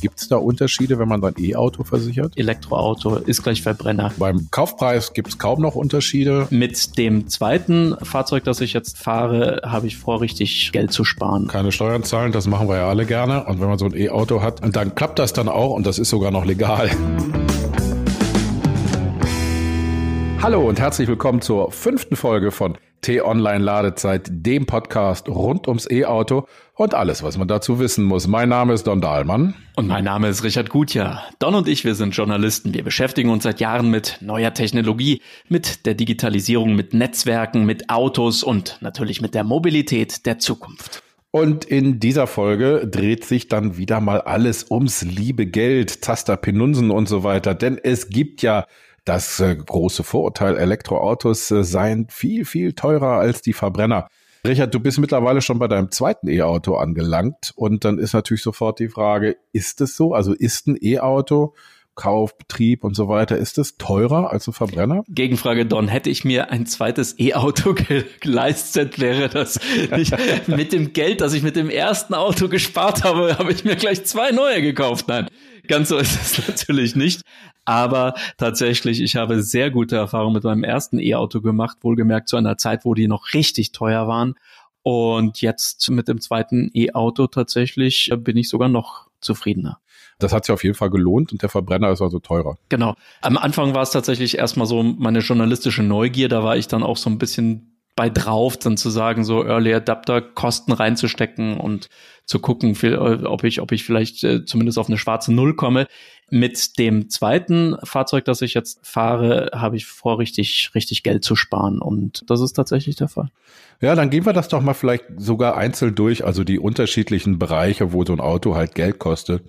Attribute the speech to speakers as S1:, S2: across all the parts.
S1: Gibt es da Unterschiede, wenn man sein E-Auto versichert?
S2: Elektroauto ist gleich Verbrenner.
S1: Beim Kaufpreis gibt es kaum noch Unterschiede.
S2: Mit dem zweiten Fahrzeug, das ich jetzt fahre, habe ich vor, richtig Geld zu sparen.
S1: Keine Steuern zahlen, das machen wir ja alle gerne. Und wenn man so ein E-Auto hat, dann klappt das dann auch und das ist sogar noch legal. Hallo und herzlich willkommen zur fünften Folge von T-Online Ladezeit, dem Podcast rund ums E-Auto und alles, was man dazu wissen muss. Mein Name ist Don Dahlmann.
S2: Und mein Name ist Richard Gutjahr. Don und ich, wir sind Journalisten. Wir beschäftigen uns seit Jahren mit neuer Technologie, mit der Digitalisierung, mit Netzwerken, mit Autos und natürlich mit der Mobilität der Zukunft.
S1: Und in dieser Folge dreht sich dann wieder mal alles ums liebe Geld, Taster, Penunsen und so weiter. Denn es gibt ja das äh, große Vorurteil, Elektroautos äh, seien viel, viel teurer als die Verbrenner. Richard, du bist mittlerweile schon bei deinem zweiten E-Auto angelangt und dann ist natürlich sofort die Frage, ist es so? Also ist ein E-Auto Kauf, Betrieb und so weiter, ist es teurer als ein Verbrenner?
S2: Gegenfrage, Don. Hätte ich mir ein zweites E-Auto geleistet, wäre das nicht mit dem Geld, das ich mit dem ersten Auto gespart habe, habe ich mir gleich zwei neue gekauft. Nein, ganz so ist es natürlich nicht. Aber tatsächlich, ich habe sehr gute Erfahrungen mit meinem ersten E-Auto gemacht, wohlgemerkt zu einer Zeit, wo die noch richtig teuer waren. Und jetzt mit dem zweiten E-Auto tatsächlich bin ich sogar noch zufriedener.
S1: Das hat sich auf jeden Fall gelohnt und der Verbrenner ist also teurer.
S2: Genau. Am Anfang war es tatsächlich erstmal so meine journalistische Neugier. Da war ich dann auch so ein bisschen bei drauf, dann zu sagen, so Early Adapter Kosten reinzustecken und zu gucken, ob ich, ob ich vielleicht äh, zumindest auf eine schwarze Null komme. Mit dem zweiten Fahrzeug, das ich jetzt fahre, habe ich vor, richtig, richtig Geld zu sparen. Und das ist tatsächlich der Fall.
S1: Ja, dann gehen wir das doch mal vielleicht sogar einzeln durch, also die unterschiedlichen Bereiche, wo so ein Auto halt Geld kostet.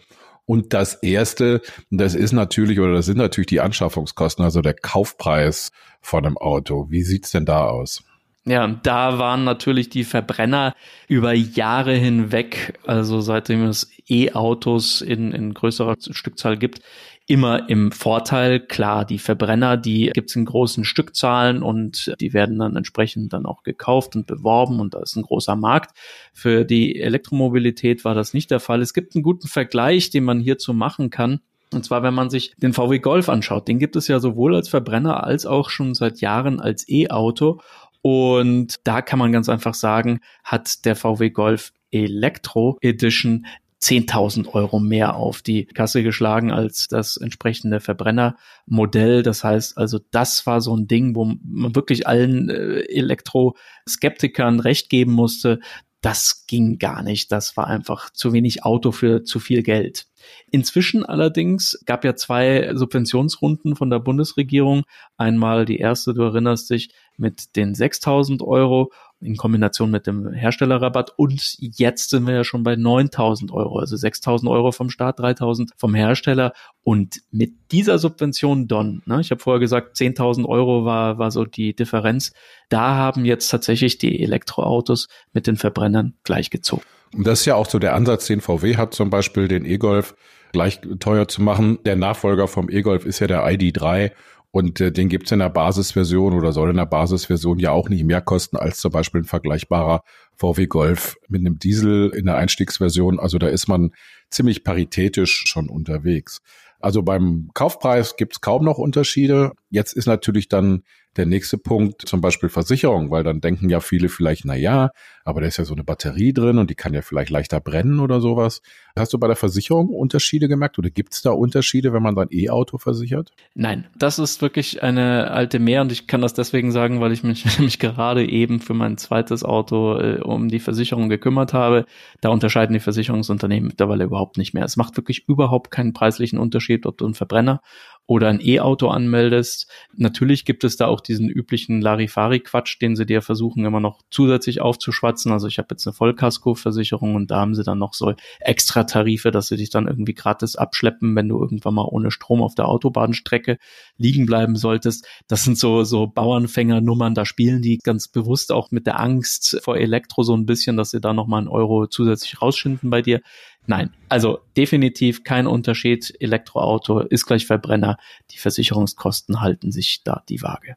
S1: Und das erste, das ist natürlich oder das sind natürlich die Anschaffungskosten, also der Kaufpreis von einem Auto. Wie sieht's denn da aus?
S2: Ja, da waren natürlich die Verbrenner über Jahre hinweg, also seitdem es E-Autos in, in größerer Stückzahl gibt, immer im Vorteil. Klar, die Verbrenner, die gibt's in großen Stückzahlen und die werden dann entsprechend dann auch gekauft und beworben und da ist ein großer Markt. Für die Elektromobilität war das nicht der Fall. Es gibt einen guten Vergleich, den man hierzu machen kann. Und zwar, wenn man sich den VW Golf anschaut, den gibt es ja sowohl als Verbrenner als auch schon seit Jahren als E-Auto. Und da kann man ganz einfach sagen, hat der VW Golf Elektro Edition 10.000 Euro mehr auf die Kasse geschlagen als das entsprechende Verbrennermodell. Das heißt also, das war so ein Ding, wo man wirklich allen äh, Elektroskeptikern recht geben musste. Das ging gar nicht. Das war einfach zu wenig Auto für zu viel Geld. Inzwischen allerdings gab ja zwei Subventionsrunden von der Bundesregierung. Einmal die erste, du erinnerst dich, mit den 6000 Euro in Kombination mit dem Herstellerrabatt und jetzt sind wir ja schon bei 9000 Euro, also 6000 Euro vom Staat, 3000 vom Hersteller und mit dieser Subvention Don, ne, ich habe vorher gesagt, 10.000 Euro war, war so die Differenz, da haben jetzt tatsächlich die Elektroautos mit den Verbrennern gleichgezogen.
S1: Und das ist ja auch so der Ansatz, den VW hat, zum Beispiel den E-Golf gleich teuer zu machen. Der Nachfolger vom E-Golf ist ja der ID3 und äh, den gibt's in der Basisversion oder soll in der Basisversion ja auch nicht mehr kosten als zum Beispiel ein vergleichbarer VW Golf mit einem Diesel in der Einstiegsversion. Also da ist man ziemlich paritätisch schon unterwegs. Also beim Kaufpreis gibt's kaum noch Unterschiede. Jetzt ist natürlich dann der nächste Punkt zum Beispiel Versicherung, weil dann denken ja viele vielleicht, na ja, aber da ist ja so eine Batterie drin und die kann ja vielleicht leichter brennen oder sowas. Hast du bei der Versicherung Unterschiede gemerkt oder gibt es da Unterschiede, wenn man sein E-Auto versichert?
S2: Nein, das ist wirklich eine alte Mehr und ich kann das deswegen sagen, weil ich mich nämlich gerade eben für mein zweites Auto äh, um die Versicherung gekümmert habe. Da unterscheiden die Versicherungsunternehmen mittlerweile überhaupt nicht mehr. Es macht wirklich überhaupt keinen preislichen Unterschied, ob du einen Verbrenner oder ein E-Auto anmeldest. Natürlich gibt es da auch diesen üblichen Larifari-Quatsch, den sie dir versuchen immer noch zusätzlich aufzuschwatzen. Also ich habe jetzt eine Vollkasko-Versicherung und da haben sie dann noch so extra Tarife, dass sie dich dann irgendwie gratis abschleppen, wenn du irgendwann mal ohne Strom auf der Autobahnstrecke liegen bleiben solltest. Das sind so, so Bauernfänger-Nummern, da spielen die ganz bewusst auch mit der Angst vor Elektro so ein bisschen, dass sie da nochmal einen Euro zusätzlich rausschinden bei dir. Nein, also definitiv kein Unterschied. Elektroauto ist gleich Verbrenner. Die Versicherungskosten halten sich da die Waage.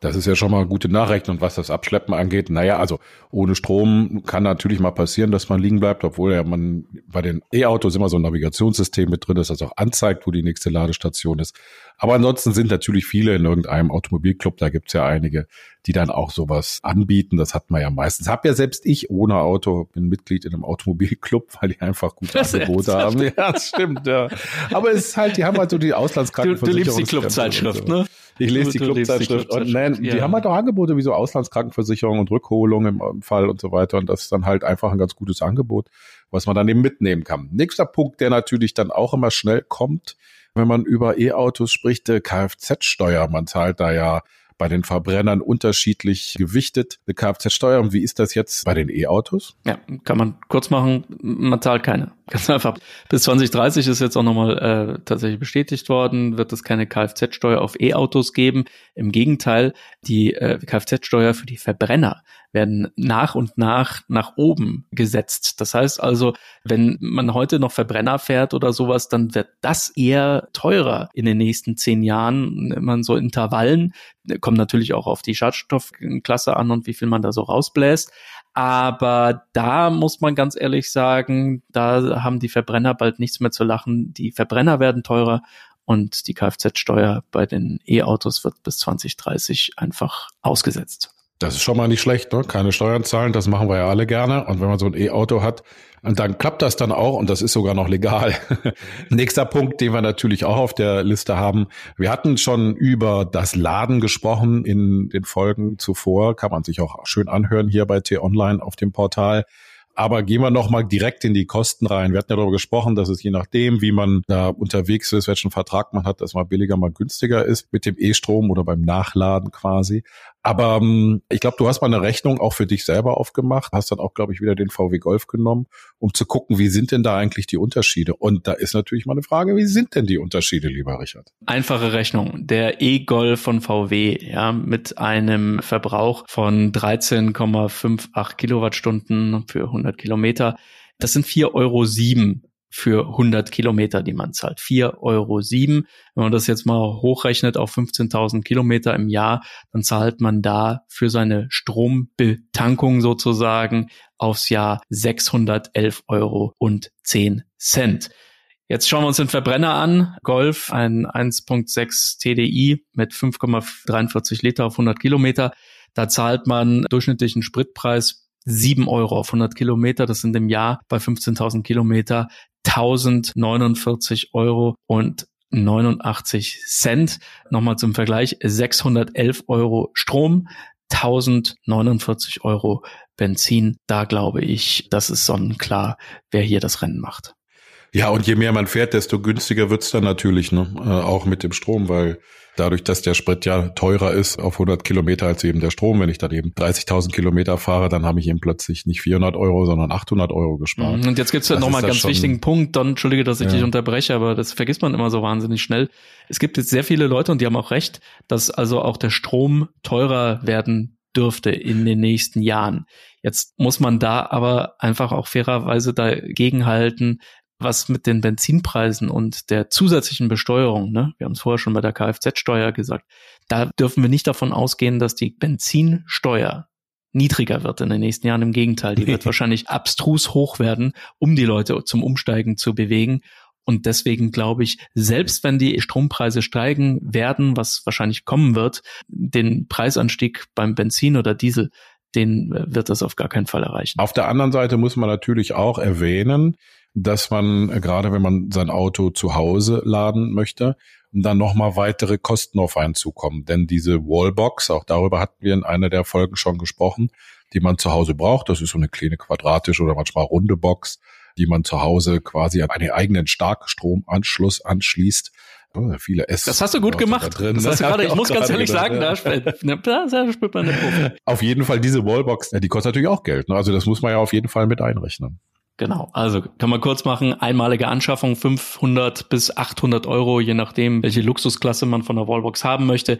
S1: Das ist ja schon mal eine gute Nachricht. Und was das Abschleppen angeht, naja, also ohne Strom kann natürlich mal passieren, dass man liegen bleibt, obwohl ja man bei den E-Autos immer so ein Navigationssystem mit drin ist, das auch anzeigt, wo die nächste Ladestation ist. Aber ansonsten sind natürlich viele in irgendeinem Automobilclub, da gibt's ja einige, die dann auch sowas anbieten. Das hat man ja meistens. Hab ja selbst ich ohne Auto, bin Mitglied in einem Automobilclub, weil die einfach gute das Angebote haben. Ja, das stimmt, ja. Aber es ist halt, die haben halt so die Auslandskrankenversicherung.
S2: Du, du liebst die Clubzeitschrift, ne?
S1: Ich lese die Clubzeitschrift und nein, ja. die haben halt auch Angebote wie so Auslandskrankenversicherung und Rückholung im Fall und so weiter. Und das ist dann halt einfach ein ganz gutes Angebot, was man dann eben mitnehmen kann. Nächster Punkt, der natürlich dann auch immer schnell kommt, wenn man über E-Autos spricht, Kfz-Steuer. Man zahlt da ja bei den Verbrennern unterschiedlich gewichtet, eine Kfz-Steuer. Und wie ist das jetzt bei den E-Autos?
S2: Ja, kann man kurz machen, man zahlt keine. Ganz einfach. Bis 2030 ist jetzt auch nochmal äh, tatsächlich bestätigt worden, wird es keine Kfz-Steuer auf E-Autos geben. Im Gegenteil, die äh, Kfz-Steuer für die Verbrenner werden nach und nach nach oben gesetzt. Das heißt also, wenn man heute noch Verbrenner fährt oder sowas, dann wird das eher teurer in den nächsten zehn Jahren. Man so Intervallen, kommt natürlich auch auf die Schadstoffklasse an und wie viel man da so rausbläst. Aber da muss man ganz ehrlich sagen, da haben die Verbrenner bald nichts mehr zu lachen. Die Verbrenner werden teurer und die Kfz-Steuer bei den E-Autos wird bis 2030 einfach ausgesetzt.
S1: Das ist schon mal nicht schlecht, ne? Keine Steuern zahlen, das machen wir ja alle gerne. Und wenn man so ein E-Auto hat, und dann klappt das dann auch und das ist sogar noch legal. Nächster Punkt, den wir natürlich auch auf der Liste haben. Wir hatten schon über das Laden gesprochen in den Folgen zuvor. Kann man sich auch schön anhören hier bei T-Online auf dem Portal. Aber gehen wir noch mal direkt in die Kosten rein. Wir hatten ja darüber gesprochen, dass es je nachdem, wie man da unterwegs ist, welchen Vertrag man hat, dass mal billiger, mal günstiger ist mit dem E-Strom oder beim Nachladen quasi. Aber ähm, ich glaube, du hast mal eine Rechnung auch für dich selber aufgemacht, hast dann auch, glaube ich, wieder den VW Golf genommen, um zu gucken, wie sind denn da eigentlich die Unterschiede? Und da ist natürlich mal eine Frage, wie sind denn die Unterschiede, lieber Richard?
S2: Einfache Rechnung. Der E-Golf von VW, ja, mit einem Verbrauch von 13,58 Kilowattstunden für 100 Kilometer. Das sind 4,07 Euro für 100 Kilometer, die man zahlt. 4,07 Euro. Wenn man das jetzt mal hochrechnet auf 15.000 Kilometer im Jahr, dann zahlt man da für seine Strombetankung sozusagen aufs Jahr 611 Euro und 10 Cent. Jetzt schauen wir uns den Verbrenner an. Golf, ein 1.6 TDI mit 5,43 Liter auf 100 Kilometer. Da zahlt man durchschnittlichen Spritpreis 7 Euro auf 100 Kilometer. Das sind im Jahr bei 15.000 Kilometer 1049 Euro und 89 Cent. Nochmal zum Vergleich, 611 Euro Strom, 1049 Euro Benzin. Da glaube ich, das ist sonnenklar, wer hier das Rennen macht.
S1: Ja, und je mehr man fährt, desto günstiger wird's dann natürlich, ne? Äh, auch mit dem Strom, weil dadurch, dass der Sprit ja teurer ist auf 100 Kilometer als eben der Strom, wenn ich dann eben 30.000 Kilometer fahre, dann habe ich eben plötzlich nicht 400 Euro, sondern 800 Euro gespart.
S2: Und jetzt gibt's ja nochmal einen ganz wichtigen Punkt, Don, entschuldige, dass ich ja. dich unterbreche, aber das vergisst man immer so wahnsinnig schnell. Es gibt jetzt sehr viele Leute und die haben auch recht, dass also auch der Strom teurer werden dürfte in den nächsten Jahren. Jetzt muss man da aber einfach auch fairerweise dagegen halten, was mit den Benzinpreisen und der zusätzlichen Besteuerung, ne, wir haben es vorher schon bei der Kfz-Steuer gesagt, da dürfen wir nicht davon ausgehen, dass die Benzinsteuer niedriger wird in den nächsten Jahren. Im Gegenteil, die wird wahrscheinlich abstrus hoch werden, um die Leute zum Umsteigen zu bewegen. Und deswegen glaube ich, selbst wenn die Strompreise steigen werden, was wahrscheinlich kommen wird, den Preisanstieg beim Benzin oder Diesel, den wird das auf gar keinen Fall erreichen.
S1: Auf der anderen Seite muss man natürlich auch erwähnen, dass man, äh, gerade wenn man sein Auto zu Hause laden möchte, dann nochmal weitere Kosten auf einen zukommen. Denn diese Wallbox, auch darüber hatten wir in einer der Folgen schon gesprochen, die man zu Hause braucht, das ist so eine kleine quadratische oder manchmal runde Box, die man zu Hause quasi an einen eigenen Starkstromanschluss anschließt. Oh, viele S.
S2: Das hast du gut gemacht. Da das hast du gerade, ich muss ganz ehrlich sagen, da, spürt man eine Probe.
S1: Auf jeden Fall diese Wallbox, die kostet natürlich auch Geld. Ne? Also das muss man ja auf jeden Fall mit einrechnen.
S2: Genau, also kann man kurz machen, einmalige Anschaffung 500 bis 800 Euro, je nachdem, welche Luxusklasse man von der Wallbox haben möchte.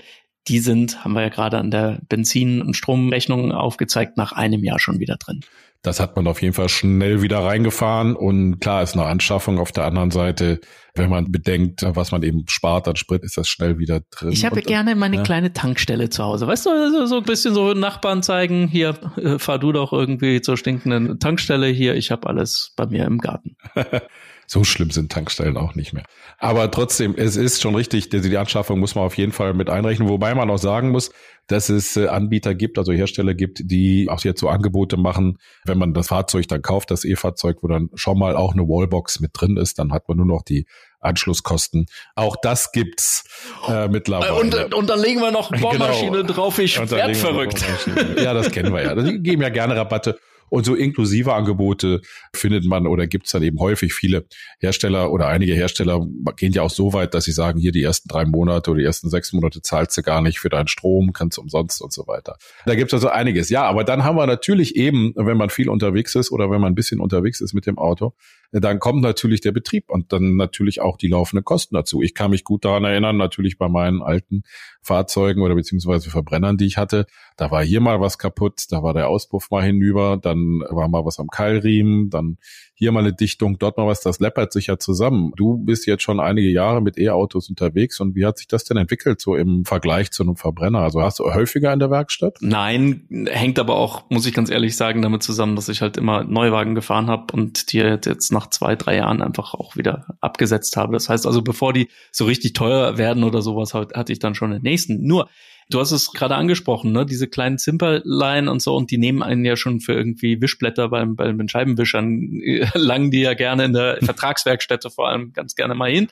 S2: Die sind, haben wir ja gerade an der Benzin- und Stromrechnung aufgezeigt, nach einem Jahr schon wieder drin.
S1: Das hat man auf jeden Fall schnell wieder reingefahren und klar ist eine Anschaffung auf der anderen Seite, wenn man bedenkt, was man eben spart an Sprit, ist das schnell wieder drin.
S2: Ich habe gerne meine ja. kleine Tankstelle zu Hause. Weißt du, so, ein bisschen so Nachbarn zeigen, hier, äh, fahr du doch irgendwie zur stinkenden Tankstelle hier, ich habe alles bei mir im Garten.
S1: so schlimm sind Tankstellen auch nicht mehr. Aber trotzdem, es ist schon richtig, die Anschaffung muss man auf jeden Fall mit einrechnen, wobei man auch sagen muss, dass es äh, Anbieter gibt, also Hersteller gibt, die auch jetzt so Angebote machen, wenn man das Fahrzeug dann kauft, das E-Fahrzeug, wo dann schon mal auch eine Wallbox mit drin ist, dann hat man nur noch die Anschlusskosten. Auch das gibt's äh, mittlerweile.
S2: Und, und dann legen wir noch Bohrmaschine genau. drauf, ich werd verrückt.
S1: Ja, das kennen wir ja. Die geben ja gerne Rabatte. Und so inklusive Angebote findet man oder gibt es dann eben häufig viele Hersteller oder einige Hersteller gehen ja auch so weit, dass sie sagen, hier die ersten drei Monate oder die ersten sechs Monate zahlst du gar nicht für deinen Strom, kannst umsonst und so weiter. Da gibt es also einiges. Ja, aber dann haben wir natürlich eben, wenn man viel unterwegs ist oder wenn man ein bisschen unterwegs ist mit dem Auto, dann kommt natürlich der Betrieb und dann natürlich auch die laufenden Kosten dazu. Ich kann mich gut daran erinnern, natürlich bei meinen alten Fahrzeugen oder beziehungsweise Verbrennern, die ich hatte, da war hier mal was kaputt, da war der Auspuff mal hinüber, dann war mal was am Keilriemen, dann hier mal eine Dichtung, dort mal was, das läppert sich ja zusammen. Du bist jetzt schon einige Jahre mit E-Autos unterwegs und wie hat sich das denn entwickelt, so im Vergleich zu einem Verbrenner? Also hast du häufiger in der Werkstatt?
S2: Nein, hängt aber auch, muss ich ganz ehrlich sagen, damit zusammen, dass ich halt immer Neuwagen gefahren habe und die jetzt nach zwei, drei Jahren einfach auch wieder abgesetzt habe. Das heißt also, bevor die so richtig teuer werden oder sowas, hatte ich dann schon den nächsten. Nur, Du hast es gerade angesprochen, ne? Diese kleinen Zimperlein und so, und die nehmen einen ja schon für irgendwie Wischblätter beim, bei den Scheibenwischern, langen die ja gerne in der Vertragswerkstätte vor allem ganz gerne mal hin.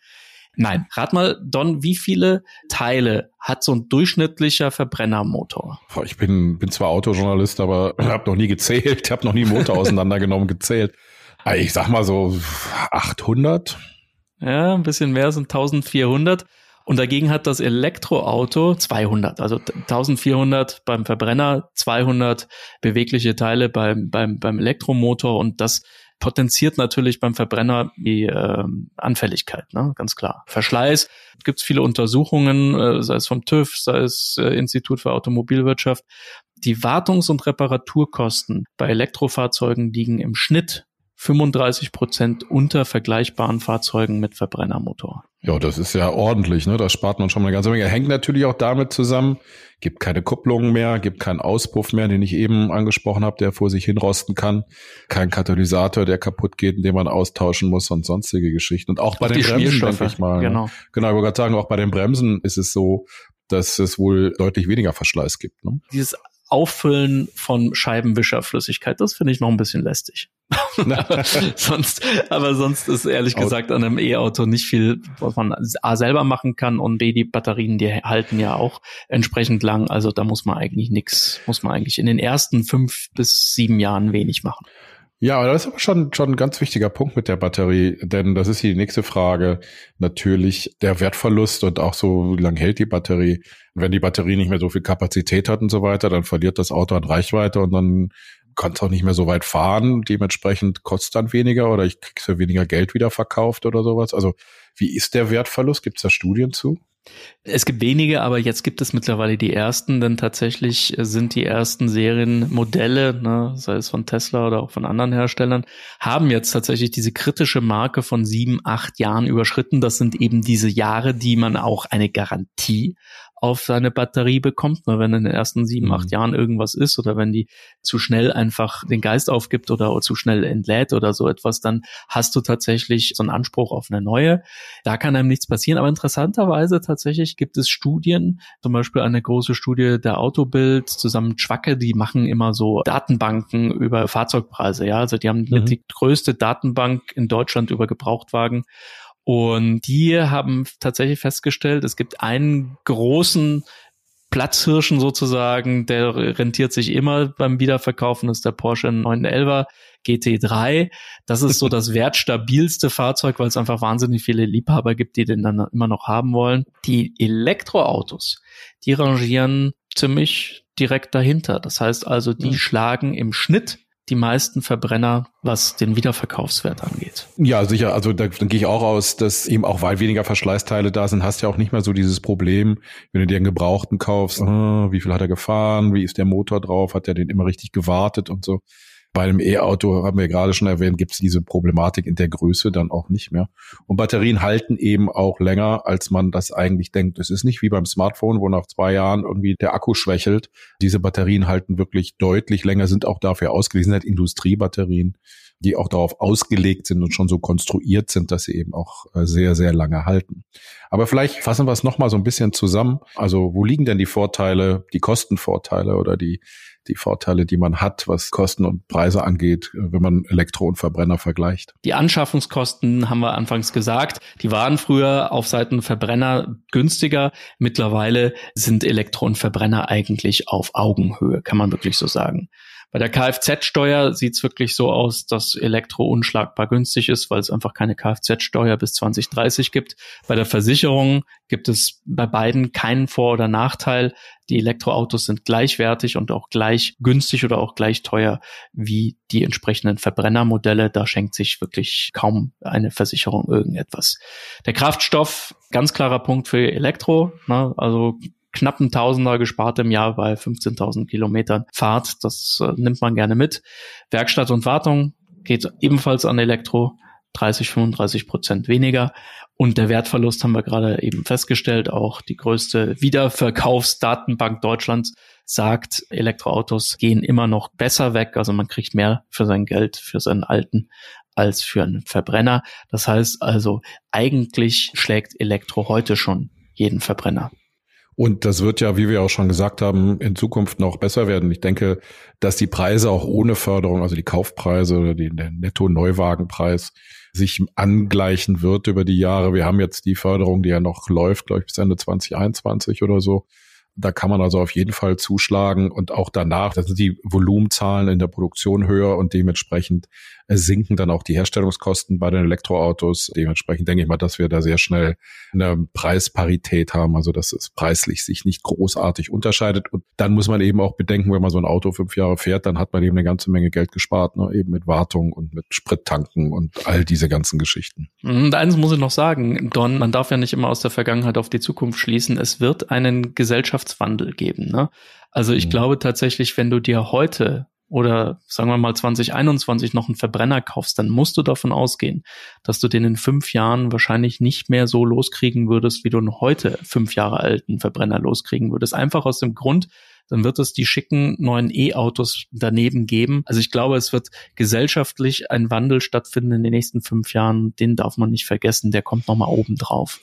S2: Nein, rat mal, Don, wie viele Teile hat so ein durchschnittlicher Verbrennermotor?
S1: Ich bin, bin zwar Autojournalist, aber habe noch nie gezählt, habe noch nie Motor auseinandergenommen, gezählt. Ich sag mal so 800.
S2: Ja, ein bisschen mehr sind 1400. Und dagegen hat das Elektroauto 200, also 1400 beim Verbrenner, 200 bewegliche Teile beim, beim, beim Elektromotor und das potenziert natürlich beim Verbrenner die äh, Anfälligkeit, ne? ganz klar. Verschleiß, gibt es viele Untersuchungen, äh, sei es vom TÜV, sei es äh, Institut für Automobilwirtschaft. Die Wartungs- und Reparaturkosten bei Elektrofahrzeugen liegen im Schnitt 35 Prozent unter vergleichbaren Fahrzeugen mit Verbrennermotor.
S1: Ja, das ist ja ordentlich, ne? Da spart man schon mal eine ganze Menge. Hängt natürlich auch damit zusammen, gibt keine Kupplungen mehr, gibt keinen Auspuff mehr, den ich eben angesprochen habe, der vor sich hinrosten kann, kein Katalysator, der kaputt geht, den man austauschen muss und sonstige Geschichten. Und auch bei auch den Bremsen, denke ich mal. Ne? Genau. Ne? Genau, ich wollte gerade sagen, auch bei den Bremsen ist es so, dass es wohl deutlich weniger Verschleiß gibt. Ne?
S2: Dieses Auffüllen von Scheibenwischerflüssigkeit, das finde ich noch ein bisschen lästig. aber, sonst, aber sonst ist ehrlich gesagt an einem E-Auto nicht viel, was man A selber machen kann und B, die Batterien, die halten ja auch entsprechend lang. Also da muss man eigentlich nichts, muss man eigentlich in den ersten fünf bis sieben Jahren wenig machen.
S1: Ja, aber das ist aber schon, schon ein ganz wichtiger Punkt mit der Batterie, denn das ist die nächste Frage. Natürlich der Wertverlust und auch so, wie lange hält die Batterie? wenn die Batterie nicht mehr so viel Kapazität hat und so weiter, dann verliert das Auto an Reichweite und dann kann es auch nicht mehr so weit fahren. Dementsprechend kostet dann weniger oder ich krieg's für weniger Geld wieder verkauft oder sowas. Also wie ist der Wertverlust? Gibt es da Studien zu?
S2: Es gibt wenige, aber jetzt gibt es mittlerweile die ersten, denn tatsächlich sind die ersten Serienmodelle, ne, sei es von Tesla oder auch von anderen Herstellern, haben jetzt tatsächlich diese kritische Marke von sieben, acht Jahren überschritten. Das sind eben diese Jahre, die man auch eine Garantie auf seine Batterie bekommt. Ne, wenn in den ersten sieben, acht mhm. Jahren irgendwas ist oder wenn die zu schnell einfach den Geist aufgibt oder zu schnell entlädt oder so etwas, dann hast du tatsächlich so einen Anspruch auf eine neue. Da kann einem nichts passieren. Aber interessanterweise tatsächlich gibt es Studien, zum Beispiel eine große Studie der Autobild zusammen Schwacke, die machen immer so Datenbanken über Fahrzeugpreise. Ja, also die haben mhm. die größte Datenbank in Deutschland über Gebrauchtwagen. Und die haben tatsächlich festgestellt, es gibt einen großen Platzhirschen sozusagen, der rentiert sich immer beim Wiederverkaufen, das ist der Porsche 911 GT3. Das ist so das wertstabilste Fahrzeug, weil es einfach wahnsinnig viele Liebhaber gibt, die den dann immer noch haben wollen. Die Elektroautos, die rangieren ziemlich direkt dahinter. Das heißt also, die mhm. schlagen im Schnitt die meisten Verbrenner, was den Wiederverkaufswert angeht.
S1: Ja, sicher. Also da, dann gehe ich auch aus, dass eben auch weil weniger Verschleißteile da sind, hast ja auch nicht mehr so dieses Problem, wenn du dir einen Gebrauchten kaufst, oh, wie viel hat er gefahren, wie ist der Motor drauf, hat er den immer richtig gewartet und so. Bei einem E-Auto, haben wir gerade schon erwähnt, gibt es diese Problematik in der Größe dann auch nicht mehr. Und Batterien halten eben auch länger, als man das eigentlich denkt. Es ist nicht wie beim Smartphone, wo nach zwei Jahren irgendwie der Akku schwächelt. Diese Batterien halten wirklich deutlich länger, sind auch dafür ausgelegt, sind halt Industriebatterien die auch darauf ausgelegt sind und schon so konstruiert sind, dass sie eben auch äh, sehr, sehr lange halten. Aber vielleicht fassen wir es nochmal so ein bisschen zusammen. Also wo liegen denn die Vorteile, die Kostenvorteile oder die, die Vorteile, die man hat, was Kosten und Preise angeht, wenn man Elektro und Verbrenner vergleicht?
S2: Die Anschaffungskosten haben wir anfangs gesagt. Die waren früher auf Seiten Verbrenner günstiger. Mittlerweile sind Elektro und Verbrenner eigentlich auf Augenhöhe, kann man wirklich so sagen. Bei der Kfz-Steuer sieht es wirklich so aus, dass Elektro unschlagbar günstig ist, weil es einfach keine Kfz-Steuer bis 2030 gibt. Bei der Versicherung gibt es bei beiden keinen Vor- oder Nachteil. Die Elektroautos sind gleichwertig und auch gleich günstig oder auch gleich teuer wie die entsprechenden Verbrennermodelle. Da schenkt sich wirklich kaum eine Versicherung irgendetwas. Der Kraftstoff, ganz klarer Punkt für Elektro. Ne? Also knappen Tausender gespart im Jahr bei 15.000 Kilometern Fahrt. Das äh, nimmt man gerne mit. Werkstatt und Wartung geht ebenfalls an Elektro. 30, 35 Prozent weniger. Und der Wertverlust haben wir gerade eben festgestellt. Auch die größte Wiederverkaufsdatenbank Deutschlands sagt, Elektroautos gehen immer noch besser weg. Also man kriegt mehr für sein Geld, für seinen alten, als für einen Verbrenner. Das heißt also, eigentlich schlägt Elektro heute schon jeden Verbrenner.
S1: Und das wird ja, wie wir auch schon gesagt haben, in Zukunft noch besser werden. Ich denke, dass die Preise auch ohne Förderung, also die Kaufpreise oder die, der Netto-Neuwagenpreis, sich angleichen wird über die Jahre. Wir haben jetzt die Förderung, die ja noch läuft, glaube ich, bis Ende 2021 oder so. Da kann man also auf jeden Fall zuschlagen und auch danach, da sind die Volumenzahlen in der Produktion höher und dementsprechend sinken dann auch die Herstellungskosten bei den Elektroautos. Dementsprechend denke ich mal, dass wir da sehr schnell eine Preisparität haben, also dass es preislich sich nicht großartig unterscheidet. Und dann muss man eben auch bedenken, wenn man so ein Auto fünf Jahre fährt, dann hat man eben eine ganze Menge Geld gespart, ne? eben mit Wartung und mit Sprittanken und all diese ganzen Geschichten.
S2: Und eins muss ich noch sagen, Don, man darf ja nicht immer aus der Vergangenheit auf die Zukunft schließen. Es wird einen Gesellschaftswandel geben. Ne? Also ich mhm. glaube tatsächlich, wenn du dir heute oder sagen wir mal 2021 noch einen Verbrenner kaufst, dann musst du davon ausgehen, dass du den in fünf Jahren wahrscheinlich nicht mehr so loskriegen würdest, wie du einen heute fünf Jahre alten Verbrenner loskriegen würdest. Einfach aus dem Grund, dann wird es die schicken neuen E-Autos daneben geben. Also ich glaube, es wird gesellschaftlich ein Wandel stattfinden in den nächsten fünf Jahren. Den darf man nicht vergessen. Der kommt nochmal oben drauf.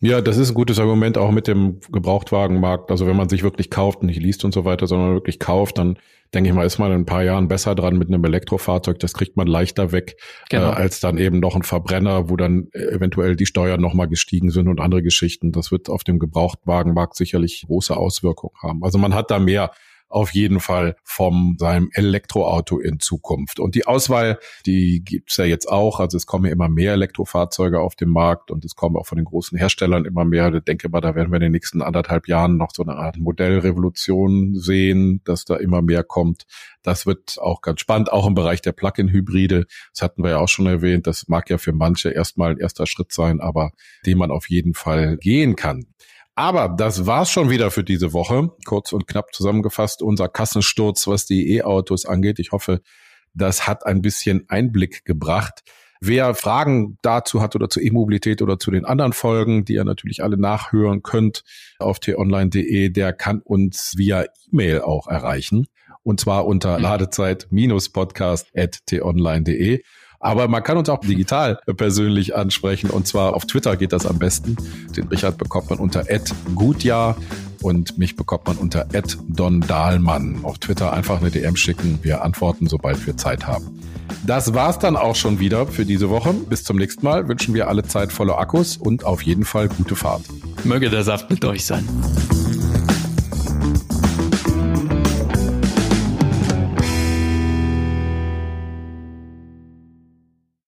S1: Ja, das ist ein gutes Argument auch mit dem Gebrauchtwagenmarkt. Also wenn man sich wirklich kauft, nicht liest und so weiter, sondern wirklich kauft, dann denke ich mal, ist man in ein paar Jahren besser dran mit einem Elektrofahrzeug. Das kriegt man leichter weg, genau. äh, als dann eben noch ein Verbrenner, wo dann eventuell die Steuern nochmal gestiegen sind und andere Geschichten. Das wird auf dem Gebrauchtwagenmarkt sicherlich große Auswirkungen haben. Also man hat da mehr auf jeden Fall vom seinem Elektroauto in Zukunft. Und die Auswahl, die gibt's ja jetzt auch. Also es kommen ja immer mehr Elektrofahrzeuge auf den Markt und es kommen auch von den großen Herstellern immer mehr. Ich denke mal, da werden wir in den nächsten anderthalb Jahren noch so eine Art Modellrevolution sehen, dass da immer mehr kommt. Das wird auch ganz spannend, auch im Bereich der Plug-in-Hybride. Das hatten wir ja auch schon erwähnt. Das mag ja für manche erstmal ein erster Schritt sein, aber den man auf jeden Fall gehen kann. Aber das war's schon wieder für diese Woche. Kurz und knapp zusammengefasst unser Kassensturz, was die E-Autos angeht. Ich hoffe, das hat ein bisschen Einblick gebracht. Wer Fragen dazu hat oder zur E-Mobilität oder zu den anderen Folgen, die ihr natürlich alle nachhören könnt auf t-online.de, der kann uns via E-Mail auch erreichen. Und zwar unter ladezeit-podcast.t-online.de. Aber man kann uns auch digital persönlich ansprechen und zwar auf Twitter geht das am besten. Den Richard bekommt man unter @gutjahr und mich bekommt man unter @dondahlmann. Auf Twitter einfach eine DM schicken, wir antworten, sobald wir Zeit haben. Das war's dann auch schon wieder für diese Woche. Bis zum nächsten Mal wünschen wir alle Zeit voller Akkus und auf jeden Fall gute Fahrt.
S2: Möge der Saft mit euch sein.